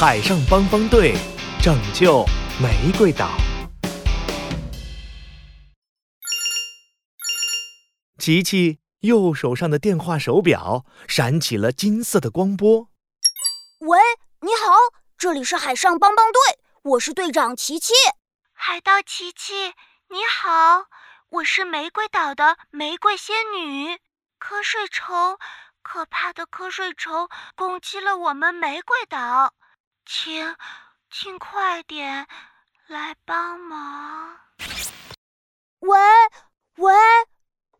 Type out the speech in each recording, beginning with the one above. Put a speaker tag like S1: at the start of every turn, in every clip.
S1: 海上帮帮队拯救玫瑰岛。琪琪右手上的电话手表闪起了金色的光波。
S2: 喂，你好，这里是海上帮帮队，我是队长琪琪。
S3: 海盗琪琪，你好，我是玫瑰岛的玫瑰仙女。瞌睡虫，可怕的瞌睡虫攻击了我们玫瑰岛，请，请快点来帮忙。
S2: 喂，喂，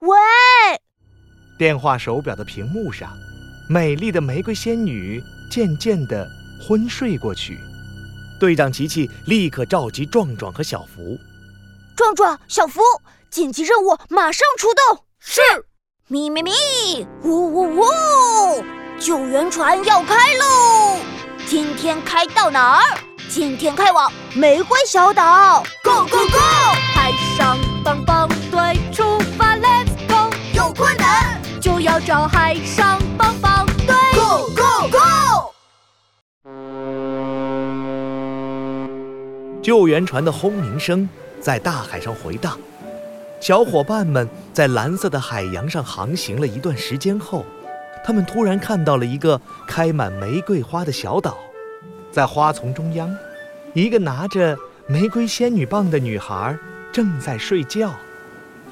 S2: 喂！
S1: 电话手表的屏幕上，美丽的玫瑰仙女渐渐的昏睡过去。队长琪琪立刻召集壮壮和小福。
S2: 壮壮、小福，紧急任务，马上出动！
S4: 是。
S2: 咪咪咪，呜呜呜！救援船要开喽！今天开到哪儿？今天开往玫瑰小岛。Go go go！
S5: 海上帮帮队出发，Let's go！
S2: 有困难
S5: 就要找海上帮帮队。
S2: Go go go！
S1: 救援船的轰鸣声在大海上回荡。小伙伴们在蓝色的海洋上航行了一段时间后，他们突然看到了一个开满玫瑰花的小岛，在花丛中央，一个拿着玫瑰仙女棒的女孩正在睡觉。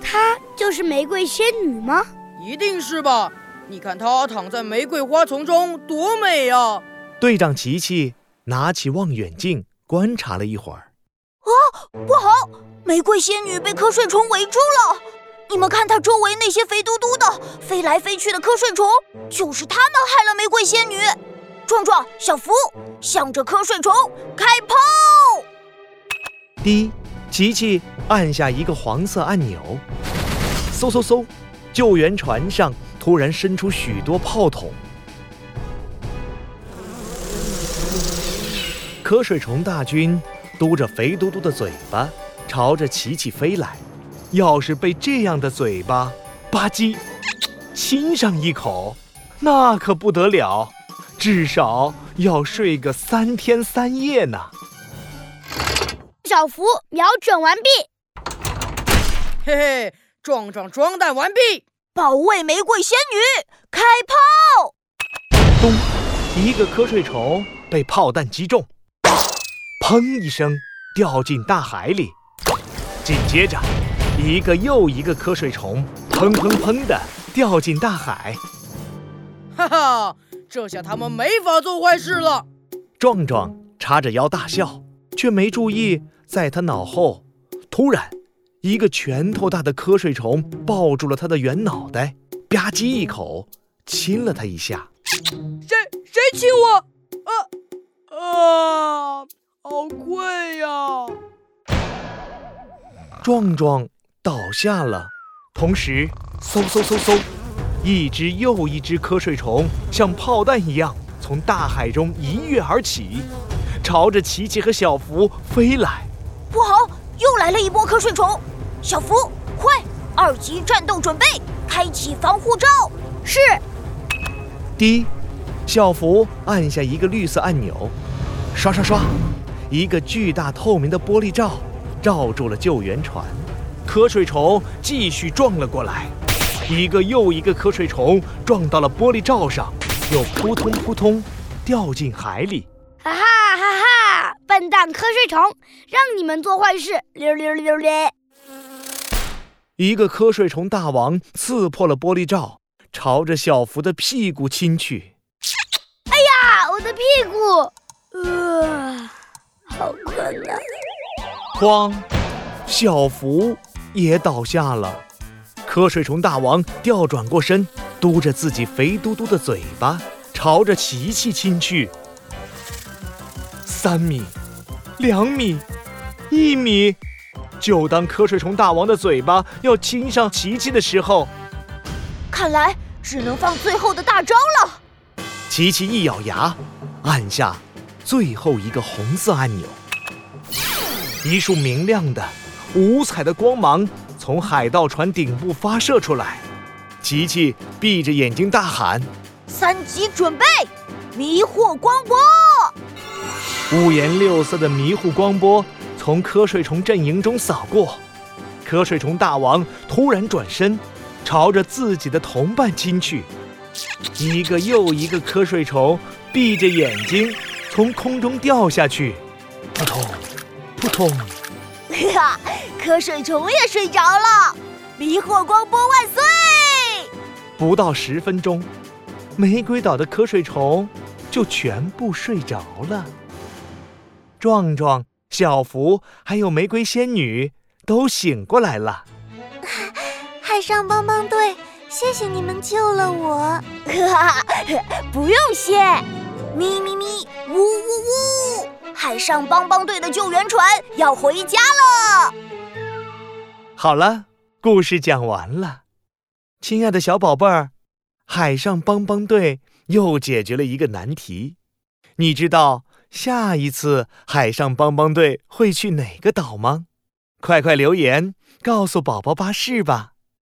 S6: 她就是玫瑰仙女吗？
S4: 一定是吧！你看她躺在玫瑰花丛中，多美呀！
S1: 队长琪琪拿起望远镜观察了一会儿。
S2: 啊，不好！玫瑰仙女被瞌睡虫围住了。你们看，她周围那些肥嘟嘟的、飞来飞去的瞌睡虫，就是他们害了玫瑰仙女。壮壮、小福，向着瞌睡虫开炮！
S1: 滴，琪琪按下一个黄色按钮，嗖嗖嗖，救援船上突然伸出许多炮筒。瞌睡虫大军。嘟着肥嘟嘟的嘴巴，朝着琪琪飞来。要是被这样的嘴巴吧唧亲上一口，那可不得了，至少要睡个三天三夜呢。
S6: 小福瞄准完毕，
S4: 嘿嘿，壮壮装弹完毕，
S2: 保卫玫瑰仙女，开炮！
S1: 咚，一个瞌睡虫被炮弹击中。砰一声，掉进大海里。紧接着，一个又一个瞌睡虫，砰砰砰的掉进大海。
S4: 哈哈，这下他们没法做坏事了。
S1: 壮壮叉着腰大笑，却没注意，在他脑后，突然，一个拳头大的瞌睡虫抱住了他的圆脑袋，吧唧一口亲了他一下。
S4: 谁谁亲我？啊啊！好困呀！
S1: 壮壮倒下了，同时，嗖嗖嗖嗖，一只又一只瞌睡虫像炮弹一样从大海中一跃而起，朝着琪琪和小福飞来。
S2: 不好，又来了一波瞌睡虫！小福，快，二级战斗准备，开启防护罩。
S6: 是。
S1: 滴，小福按下一个绿色按钮，刷刷刷。一个巨大透明的玻璃罩罩住了救援船，瞌睡虫继续撞了过来，一个又一个瞌睡虫撞到了玻璃罩上，又扑通扑通掉进海里。
S6: 哈哈哈哈！笨蛋瞌睡虫，让你们做坏事，溜溜溜溜！
S1: 一个瞌睡虫大王刺破了玻璃罩，朝着小福的屁股亲去。
S6: 哎呀，我的屁股！呃。好困难！
S1: 哐，小福也倒下了。瞌睡虫大王调转过身，嘟着自己肥嘟嘟的嘴巴，朝着琪琪亲去。三米，两米，一米。就当瞌睡虫大王的嘴巴要亲上琪琪的时候，
S2: 看来只能放最后的大招了。
S1: 琪琪一咬牙，按下。最后一个红色按钮，一束明亮的、五彩的光芒从海盗船顶部发射出来。琪琪闭着眼睛大喊：“
S2: 三级准备，迷惑光波！”
S1: 五颜六色的迷糊光波从瞌睡虫阵营中扫过，瞌睡虫大王突然转身，朝着自己的同伴亲去。一个又一个瞌睡虫闭着眼睛从空中掉下去，扑通，扑通。
S2: 哈，瞌睡虫也睡着了，迷惑光波万岁！
S1: 不到十分钟，玫瑰岛的瞌睡虫就全部睡着了。壮壮、小福还有玫瑰仙女都醒过来了。
S3: 海上帮帮队，谢谢你们救了我。
S2: 哈哈，不用谢。咪咪咪，呜呜上帮帮队的救援船要回家了。
S1: 好了，故事讲完了。亲爱的小宝贝儿，海上帮帮队又解决了一个难题。你知道下一次海上帮帮队会去哪个岛吗？快快留言告诉宝宝巴士吧。